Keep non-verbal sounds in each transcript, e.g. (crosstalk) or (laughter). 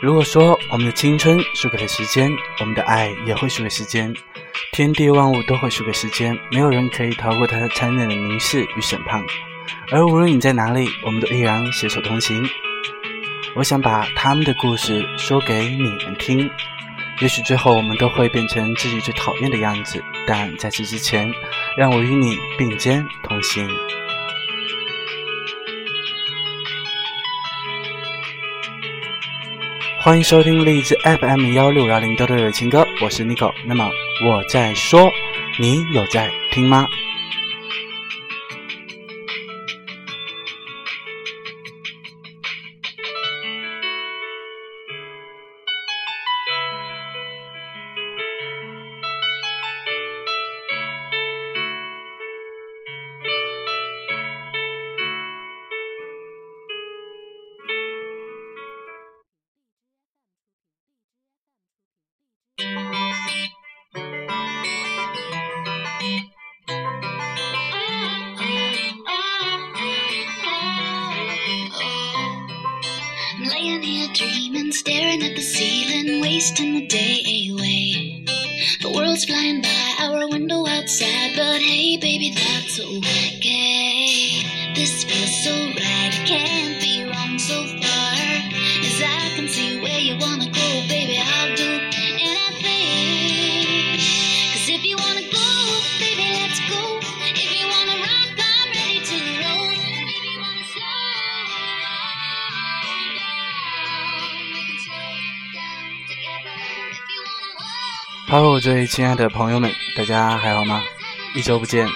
如果说我们的青春输给了时间，我们的爱也会输给时间，天地万物都会输给时间，没有人可以逃过它残忍的凝视与审判。而无论你在哪里，我们都依然携手同行。我想把他们的故事说给你们听，也许最后我们都会变成自己最讨厌的样子，但在此之前，让我与你并肩同行。欢迎收听荔枝 FM 幺六幺零豆豆的情歌，我是 Nico。那么我在说，你有在听吗 staring at the ceiling, wasting the day away. The world's flying by our window outside, but hey, baby, that's okay. This feels so right, can't Hello，最亲爱的朋友们，大家还好吗？一周不见，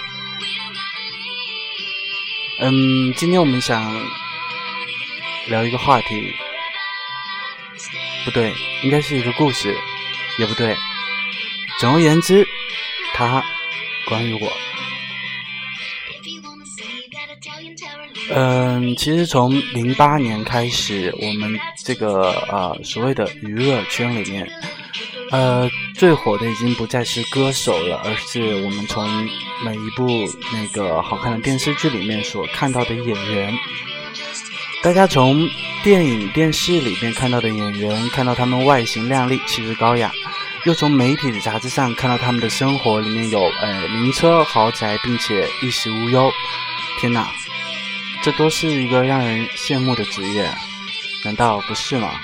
嗯，今天我们想聊一个话题，不对，应该是一个故事，也不对。总而言之，它关于我。嗯，其实从零八年开始，我们这个呃所谓的娱乐圈里面，呃最火的已经不再是歌手了，而是我们从每一部那个好看的电视剧里面所看到的演员。大家从电影、电视里面看到的演员，看到他们外形靓丽、气质高雅，又从媒体的杂志上看到他们的生活里面有呃名车豪宅，并且衣食无忧。天哪，这都是一个让人羡慕的职业，难道不是吗？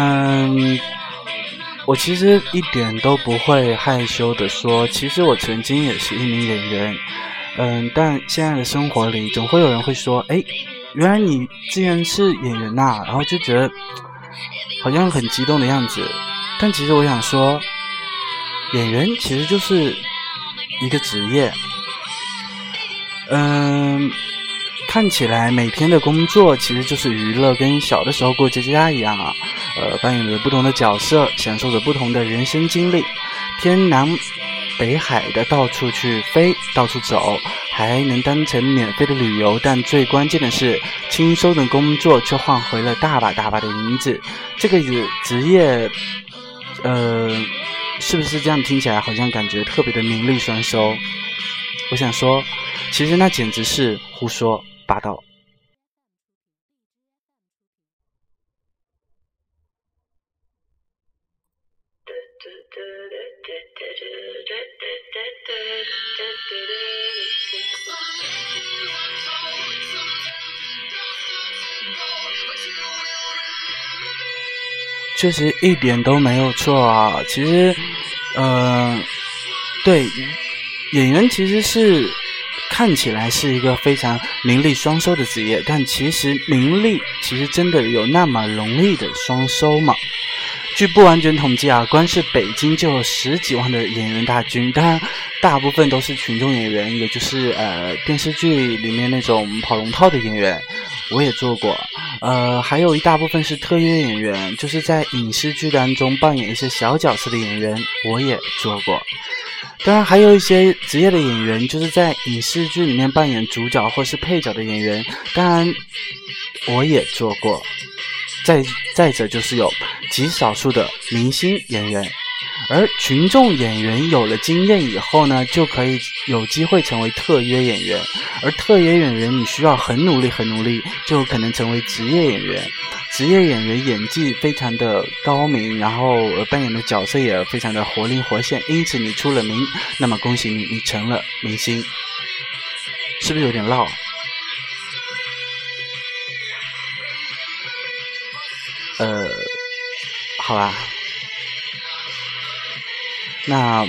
嗯，我其实一点都不会害羞的说，其实我曾经也是一名演员。嗯，但现在的生活里，总会有人会说：“哎，原来你竟然是演员呐！”然后就觉得好像很激动的样子。但其实我想说，演员其实就是一个职业。嗯，看起来每天的工作其实就是娱乐，跟小的时候过家家一样啊。呃，扮演着不同的角色，享受着不同的人生经历，天南。北海的到处去飞，到处走，还能当成免费的旅游。但最关键的是，轻松的工作却换回了大把大把的银子。这个职业，呃，是不是这样听起来好像感觉特别的名利双收？我想说，其实那简直是胡说八道。确实一点都没有错啊！其实，嗯，对，演员其实是看起来是一个非常名利双收的职业，但其实名利其实真的有那么容易的双收吗？据不完全统计啊，光是北京就有十几万的演员大军，当然大部分都是群众演员，也就是呃电视剧里面那种跑龙套的演员，我也做过。呃，还有一大部分是特约演员，就是在影视剧当中扮演一些小角色的演员，我也做过。当然，还有一些职业的演员，就是在影视剧里面扮演主角或是配角的演员，当然我也做过。再再者，就是有极少数的明星演员，而群众演员有了经验以后呢，就可以有机会成为特约演员。而特约演员，你需要很努力、很努力，就可能成为职业演员。职业演员演技非常的高明，然后扮演的角色也非常的活灵活现，因此你出了名，那么恭喜你，你成了明星。是不是有点绕？呃，好吧，那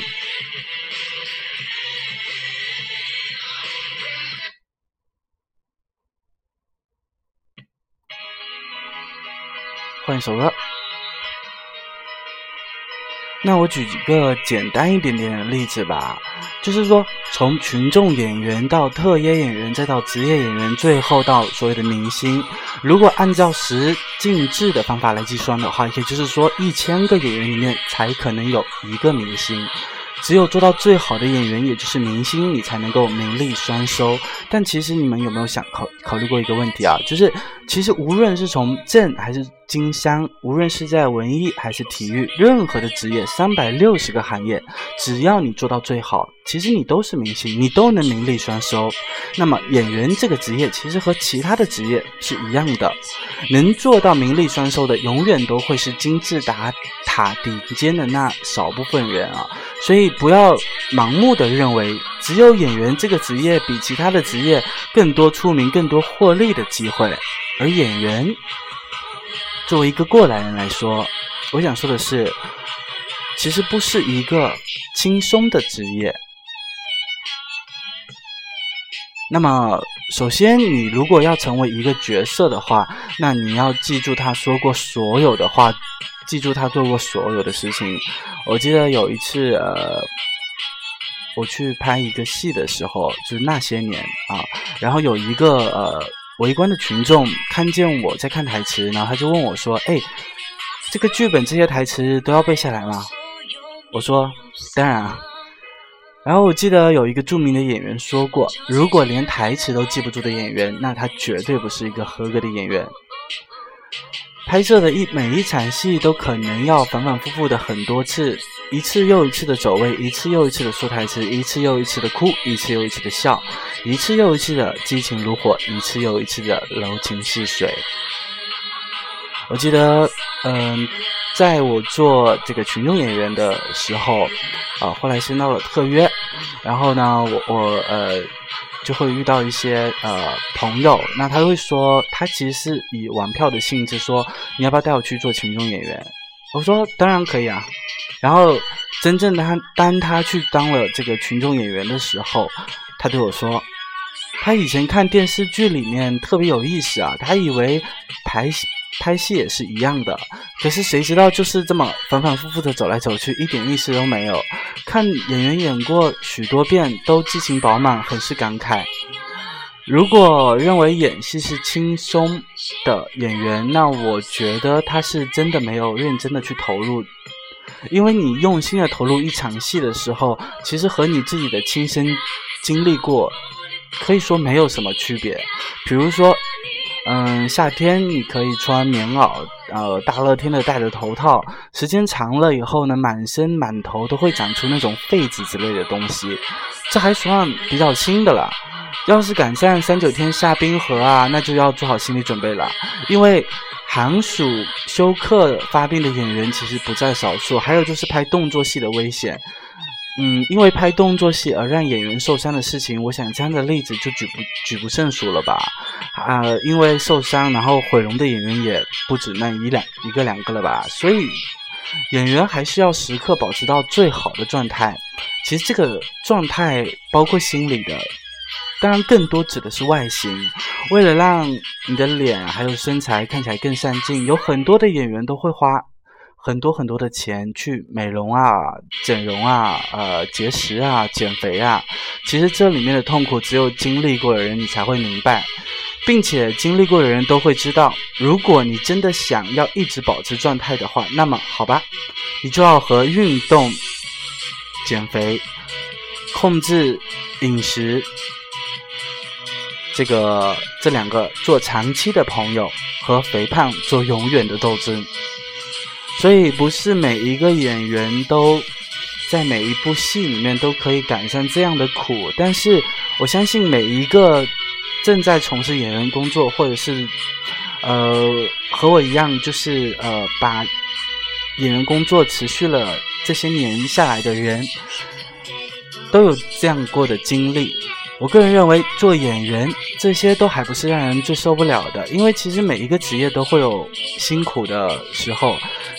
换一首歌。那我举几个简单一点点的例子吧，就是说，从群众演员到特约演员，再到职业演员，最后到所谓的明星。如果按照十进制的方法来计算的话，也就是说，一千个演员里面才可能有一个明星。只有做到最好的演员，也就是明星，你才能够名利双收。但其实你们有没有想考考虑过一个问题啊？就是其实无论是从政还是经商，无论是在文艺还是体育，任何的职业，三百六十个行业，只要你做到最好，其实你都是明星，你都能名利双收。那么演员这个职业，其实和其他的职业是一样的，能做到名利双收的，永远都会是金字塔塔顶尖的那少部分人啊。所以不要盲目的认为，只有演员这个职业比其他的职业更多出名、更多获利的机会，而演员。作为一个过来人来说，我想说的是，其实不是一个轻松的职业。那么，首先，你如果要成为一个角色的话，那你要记住他说过所有的话，记住他做过所有的事情。我记得有一次，呃，我去拍一个戏的时候，就是那些年啊，然后有一个呃。围观的群众看见我在看台词，然后他就问我说：“哎，这个剧本这些台词都要背下来吗？”我说：“当然啊。”然后我记得有一个著名的演员说过：“如果连台词都记不住的演员，那他绝对不是一个合格的演员。”拍摄的一每一场戏都可能要反反复复的很多次，一次又一次的走位，一次又一次的说台词，一次又一次的哭，一次又一次的笑，一次又一次的激情如火，一次又一次的柔情似水。我记得，嗯，在我做这个群众演员的时候，啊，后来升到了特约，然后呢，我我呃。就会遇到一些呃朋友，那他会说，他其实是以玩票的性质说，你要不要带我去做群众演员？我说当然可以啊。然后真正他当他去当了这个群众演员的时候，他对我说，他以前看电视剧里面特别有意思啊，他以为拍戏。拍戏也是一样的，可是谁知道就是这么反反复复的走来走去，一点意思都没有。看演员演过许多遍，都激情饱满，很是感慨。如果认为演戏是轻松的演员，那我觉得他是真的没有认真的去投入，因为你用心的投入一场戏的时候，其实和你自己的亲身经历过，可以说没有什么区别。比如说。嗯，夏天你可以穿棉袄，呃，大热天的戴着头套，时间长了以后呢，满身满头都会长出那种痱子之类的东西，这还算比较轻的了。要是赶上三九天下冰河啊，那就要做好心理准备了，因为寒暑休克发病的演员其实不在少数，还有就是拍动作戏的危险。嗯，因为拍动作戏而让演员受伤的事情，我想这样的例子就举不举不胜数了吧？啊，因为受伤然后毁容的演员也不止那一两一个两个了吧？所以演员还是要时刻保持到最好的状态。其实这个状态包括心理的，当然更多指的是外形。为了让你的脸还有身材看起来更上镜，有很多的演员都会花。很多很多的钱去美容啊、整容啊、呃节食啊、减肥啊，其实这里面的痛苦只有经历过的人你才会明白，并且经历过的人都会知道，如果你真的想要一直保持状态的话，那么好吧，你就要和运动、减肥、控制饮食这个这两个做长期的朋友，和肥胖做永远的斗争。所以不是每一个演员都在每一部戏里面都可以赶上这样的苦，但是我相信每一个正在从事演员工作，或者是呃和我一样，就是呃把演员工作持续了这些年下来的人，都有这样过的经历。我个人认为，做演员这些都还不是让人最受不了的，因为其实每一个职业都会有辛苦的时候。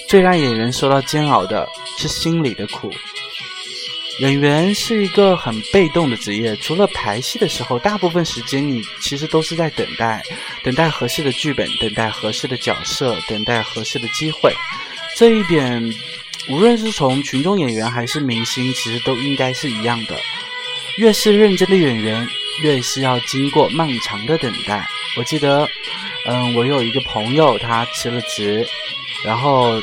最让演员受到煎熬的是心里的苦。演员是一个很被动的职业，除了排戏的时候，大部分时间你其实都是在等待，等待合适的剧本，等待合适的角色，等待合适的机会。这一点，无论是从群众演员还是明星，其实都应该是一样的。越是认真的演员，越是要经过漫长的等待。我记得，嗯，我有一个朋友，他辞了职，然后。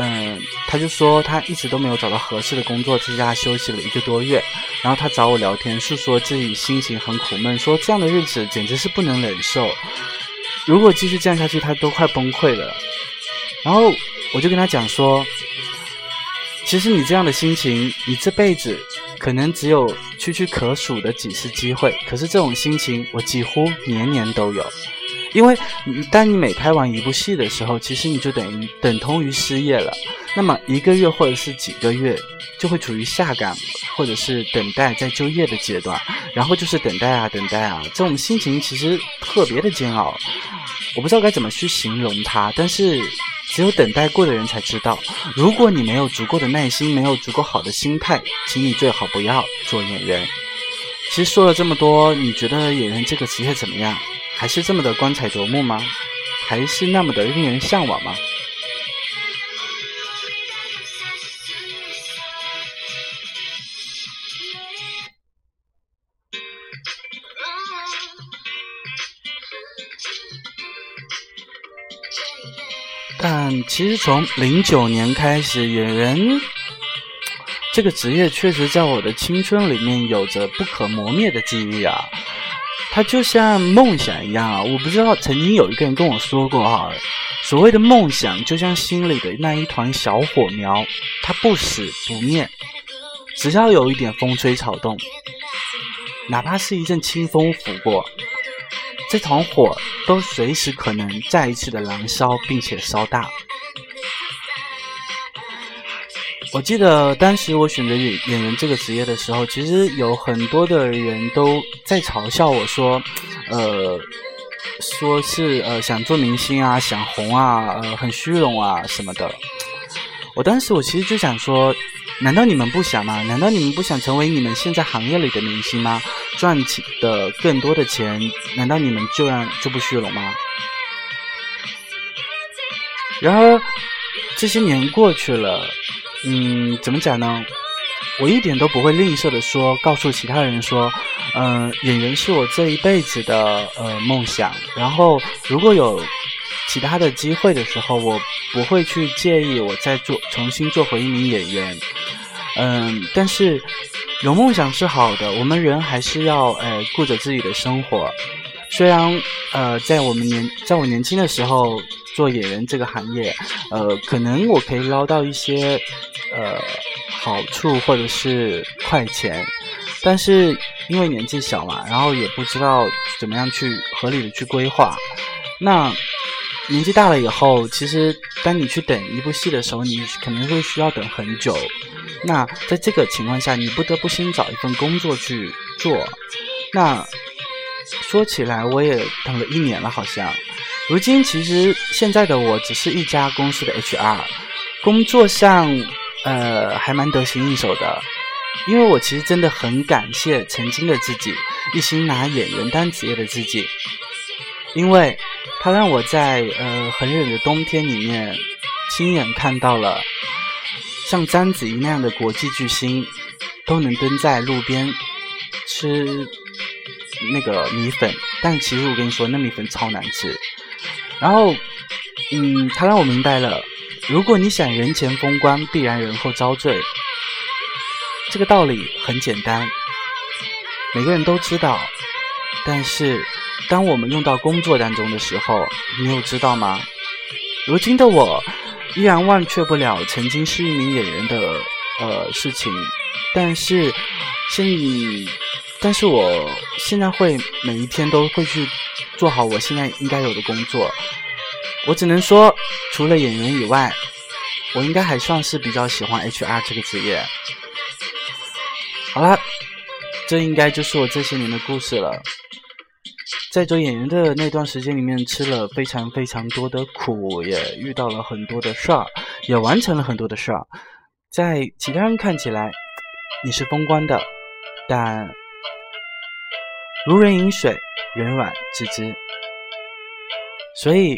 嗯，他就说他一直都没有找到合适的工作，在家休息了一个多月。然后他找我聊天，诉说自己心情很苦闷，说这样的日子简直是不能忍受。如果继续这样下去，他都快崩溃了。然后我就跟他讲说，其实你这样的心情，你这辈子可能只有区区可数的几次机会。可是这种心情，我几乎年年都有。因为，当你每拍完一部戏的时候，其实你就等于等同于失业了。那么一个月或者是几个月，就会处于下岗或者是等待再就业的阶段，然后就是等待啊等待啊，这种心情其实特别的煎熬。我不知道该怎么去形容它，但是只有等待过的人才知道。如果你没有足够的耐心，没有足够好的心态，请你最好不要做演员。其实说了这么多，你觉得演员这个职业怎么样？还是这么的光彩夺目吗？还是那么的令人向往吗？但其实从零九年开始，演员 (tsk) 这个职业确实在我的青春里面有着不可磨灭的记忆啊。它就像梦想一样啊！我不知道曾经有一个人跟我说过哈，所谓的梦想就像心里的那一团小火苗，它不死不灭，只要有一点风吹草动，哪怕是一阵清风拂过，这团火都随时可能再一次的燃烧，并且烧大。我记得当时我选择演演员这个职业的时候，其实有很多的人都在嘲笑我说，呃，说是呃想做明星啊，想红啊，呃很虚荣啊什么的。我当时我其实就想说，难道你们不想吗？难道你们不想成为你们现在行业里的明星吗？赚起的更多的钱，难道你们就让就不虚荣吗？然而这些年过去了。嗯，怎么讲呢？我一点都不会吝啬的说，告诉其他人说，嗯，演员是我这一辈子的呃梦想。然后，如果有其他的机会的时候，我不会去介意我再做重新做回一名演员。嗯，但是有梦想是好的，我们人还是要呃顾着自己的生活。虽然呃，在我们年在我年轻的时候。做演员这个行业，呃，可能我可以捞到一些呃好处或者是快钱，但是因为年纪小嘛，然后也不知道怎么样去合理的去规划。那年纪大了以后，其实当你去等一部戏的时候，你可能会需要等很久。那在这个情况下，你不得不先找一份工作去做。那说起来，我也等了一年了，好像。如今其实现在的我只是一家公司的 HR，工作上呃还蛮得心应手的。因为我其实真的很感谢曾经的自己，一心拿演员当职业的自己，因为他让我在呃很冷的冬天里面，亲眼看到了像章子怡那样的国际巨星，都能蹲在路边吃那个米粉，但其实我跟你说，那米粉超难吃。然后，嗯，他让我明白了，如果你想人前风光，必然人后遭罪。这个道理很简单，每个人都知道。但是，当我们用到工作当中的时候，你有知道吗？如今的我依然忘却不了曾经是一名演员的呃事情，但是现，但是我现在会每一天都会去做好我现在应该有的工作。我只能说，除了演员以外，我应该还算是比较喜欢 HR 这个职业。好了，这应该就是我这些年的故事了。在做演员的那段时间里面，吃了非常非常多的苦，也遇到了很多的事儿，也完成了很多的事儿。在其他人看起来，你是风光的，但如人饮水，冷暖自知。所以，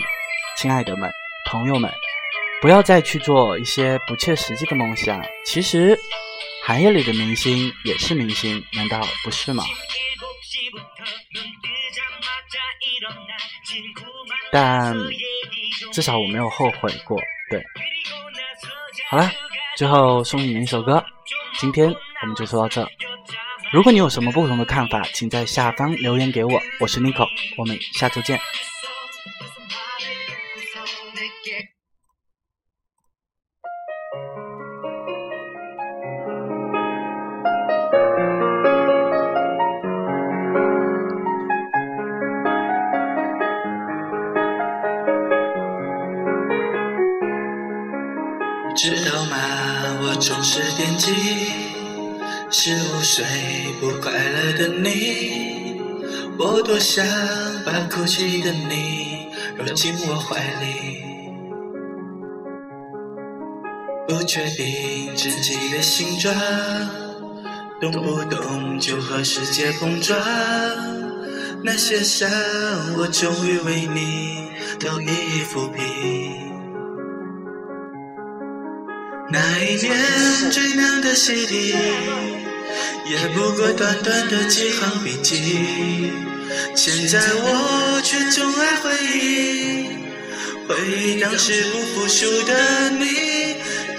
亲爱的们、朋友们，不要再去做一些不切实际的梦想。其实。行业里的明星也是明星，难道不是吗？但至少我没有后悔过。对，好了，最后送你们一首歌。今天我们就说到这。如果你有什么不同的看法，请在下方留言给我。我是 Nico，我们下周见。十五岁不快乐的你，我多想把哭泣的你揉进我怀里。不确定自己的形状，动不动就和世界碰撞。那些伤，我终于为你都一一抚平。那一年最难的习题，也不过短短的几行笔记。现在我却总爱回忆，回忆当时不服输的你。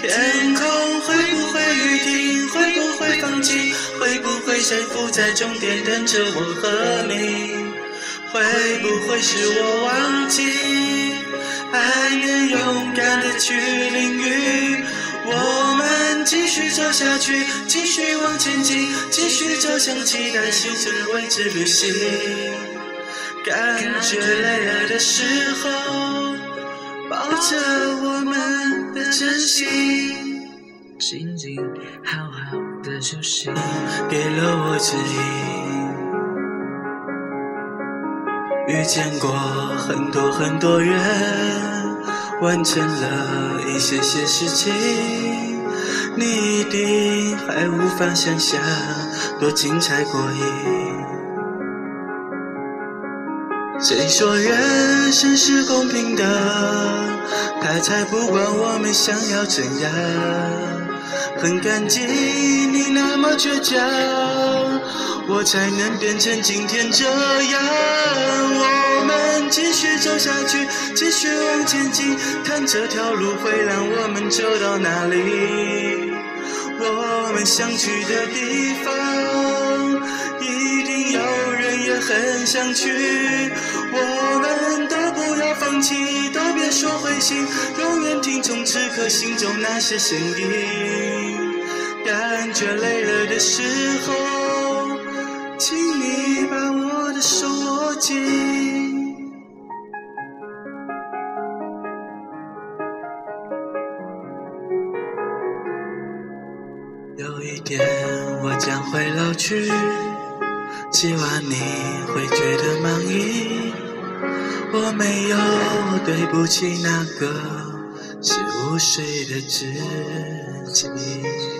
天空会不会雨停？会不会放晴？会不会谁伏在终点等着我和你？会不会是我忘记，还能勇敢的去淋雨？继续走下去，继续往前进，继续走向期待新生未知旅行。感觉累了的时候，抱着我们的真心，静静好好的休息，给了我指引。遇见过很多很多人。完成了一些些事情，你一定还无法想象多精彩过瘾。谁说人生是公平的？他才不管我们想要怎样。很感激你那么倔强，我才能变成今天这样。我们继续走下去，继续往前进，看这条路会让我们走到哪里。我们想去的地方一定有人也很想去我们都不要放弃都别说灰心永远听从此刻心中那些声音感觉累了的时候请你把我的手握紧。希望你会觉得满意。我没有对不起那个十五岁的自己。